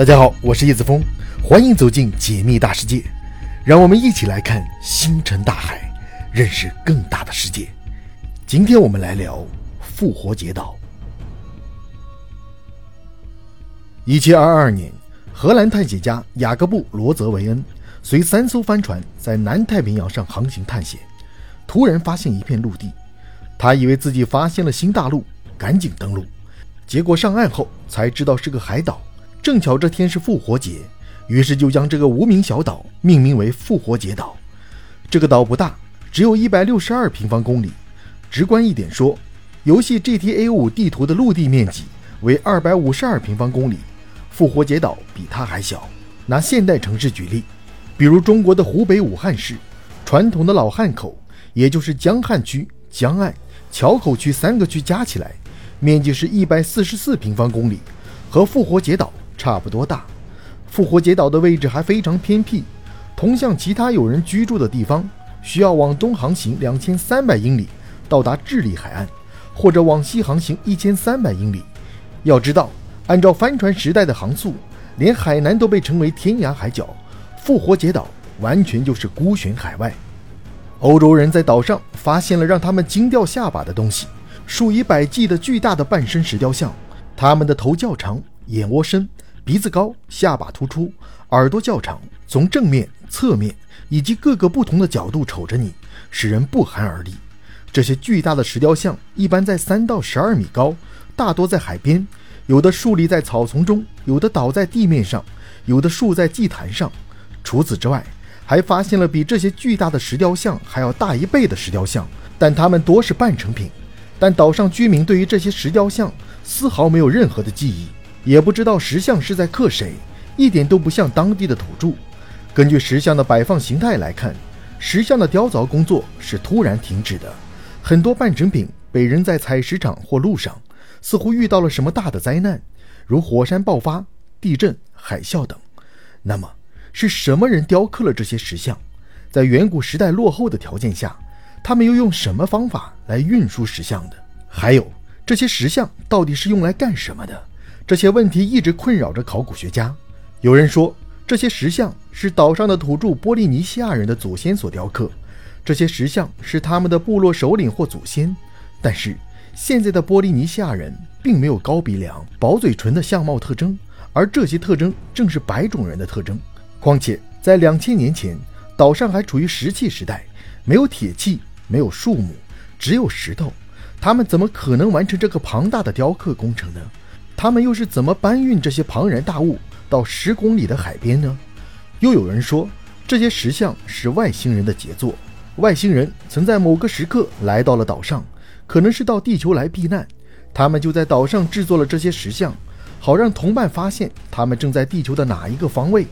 大家好，我是叶子峰，欢迎走进解密大世界，让我们一起来看星辰大海，认识更大的世界。今天我们来聊复活节岛。一七二二年，荷兰探险家雅各布·罗泽维恩随三艘帆船在南太平洋上航行探险，突然发现一片陆地，他以为自己发现了新大陆，赶紧登陆，结果上岸后才知道是个海岛。正巧这天是复活节，于是就将这个无名小岛命名为复活节岛。这个岛不大，只有一百六十二平方公里。直观一点说，游戏 GTA 五地图的陆地面积为二百五十二平方公里，复活节岛比它还小。拿现代城市举例，比如中国的湖北武汉市，传统的老汉口，也就是江汉区、江岸、桥口区三个区加起来，面积是一百四十四平方公里，和复活节岛。差不多大，复活节岛的位置还非常偏僻，同向其他有人居住的地方需要往东航行两千三百英里到达智利海岸，或者往西航行一千三百英里。要知道，按照帆船时代的航速，连海南都被称为天涯海角，复活节岛完全就是孤悬海外。欧洲人在岛上发现了让他们惊掉下巴的东西：数以百计的巨大的半身石雕像，他们的头较长，眼窝深。鼻子高，下巴突出，耳朵较长，从正面、侧面以及各个不同的角度瞅着你，使人不寒而栗。这些巨大的石雕像一般在三到十二米高，大多在海边，有的竖立在草丛中，有的倒在地面上，有的竖在祭坛上。除此之外，还发现了比这些巨大的石雕像还要大一倍的石雕像，但它们多是半成品。但岛上居民对于这些石雕像丝毫没有任何的记忆。也不知道石像是在刻谁，一点都不像当地的土著。根据石像的摆放形态来看，石像的雕凿工作是突然停止的，很多半成品被扔在采石场或路上，似乎遇到了什么大的灾难，如火山爆发、地震、海啸等。那么，是什么人雕刻了这些石像？在远古时代落后的条件下，他们又用什么方法来运输石像的？还有，这些石像到底是用来干什么的？这些问题一直困扰着考古学家。有人说，这些石像是岛上的土著波利尼西亚人的祖先所雕刻，这些石像是他们的部落首领或祖先。但是，现在的波利尼西亚人并没有高鼻梁、薄嘴唇的相貌特征，而这些特征正是白种人的特征。况且，在两千年前，岛上还处于石器时代，没有铁器，没有树木，只有石头，他们怎么可能完成这个庞大的雕刻工程呢？他们又是怎么搬运这些庞然大物到十公里的海边呢？又有人说，这些石像是外星人的杰作。外星人曾在某个时刻来到了岛上，可能是到地球来避难。他们就在岛上制作了这些石像，好让同伴发现他们正在地球的哪一个方位。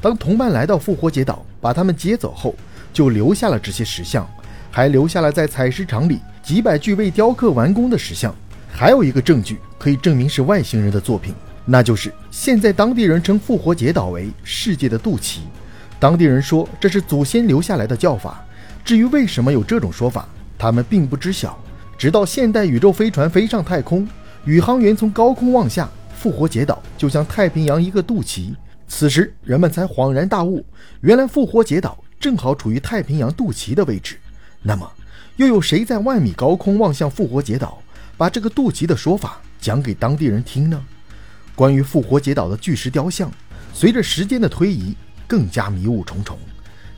当同伴来到复活节岛，把他们接走后，就留下了这些石像，还留下了在采石场里几百具未雕刻完工的石像。还有一个证据可以证明是外星人的作品，那就是现在当地人称复活节岛为“世界的肚脐”。当地人说这是祖先留下来的叫法。至于为什么有这种说法，他们并不知晓。直到现代宇宙飞船飞上太空，宇航员从高空望下，复活节岛就像太平洋一个肚脐。此时人们才恍然大悟，原来复活节岛正好处于太平洋肚脐的位置。那么，又有谁在万米高空望向复活节岛？把这个渡劫的说法讲给当地人听呢？关于复活节岛的巨石雕像，随着时间的推移，更加迷雾重重。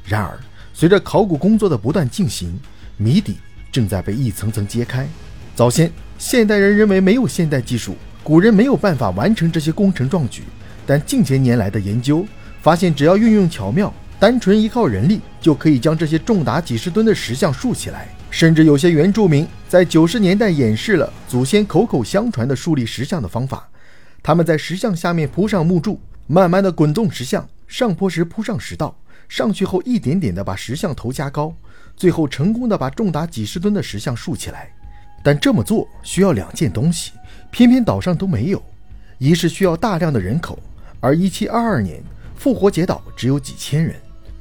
然而，随着考古工作的不断进行，谜底正在被一层层揭开。早先，现代人认为没有现代技术，古人没有办法完成这些工程壮举。但近些年来的研究发现，只要运用巧妙，单纯依靠人力，就可以将这些重达几十吨的石像竖起来。甚至有些原住民在九十年代演示了祖先口口相传的树立石像的方法。他们在石像下面铺上木柱，慢慢的滚动石像，上坡时铺上石道，上去后一点点的把石像头加高，最后成功的把重达几十吨的石像竖起来。但这么做需要两件东西，偏偏岛上都没有。一是需要大量的人口，而一七二二年复活节岛只有几千人；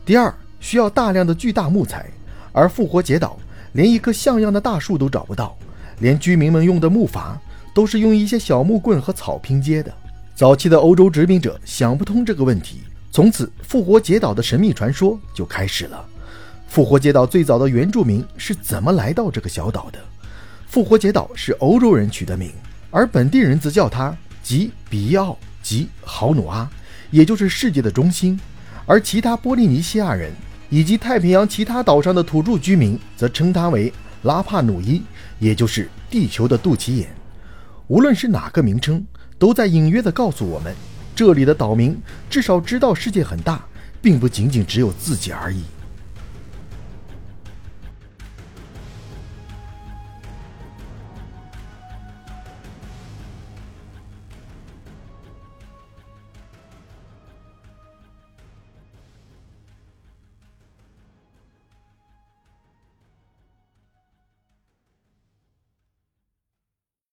第二需要大量的巨大木材，而复活节岛。连一棵像样的大树都找不到，连居民们用的木筏都是用一些小木棍和草拼接的。早期的欧洲殖民者想不通这个问题，从此复活节岛的神秘传说就开始了。复活节岛最早的原住民是怎么来到这个小岛的？复活节岛是欧洲人取的名，而本地人则叫它吉比奥吉豪努阿，也就是世界的中心。而其他波利尼西亚人以及太平洋其他岛上的土著居民则称它为拉帕努伊，也就是地球的肚脐眼。无论是哪个名称。都在隐约地告诉我们，这里的岛民至少知道世界很大，并不仅仅只有自己而已。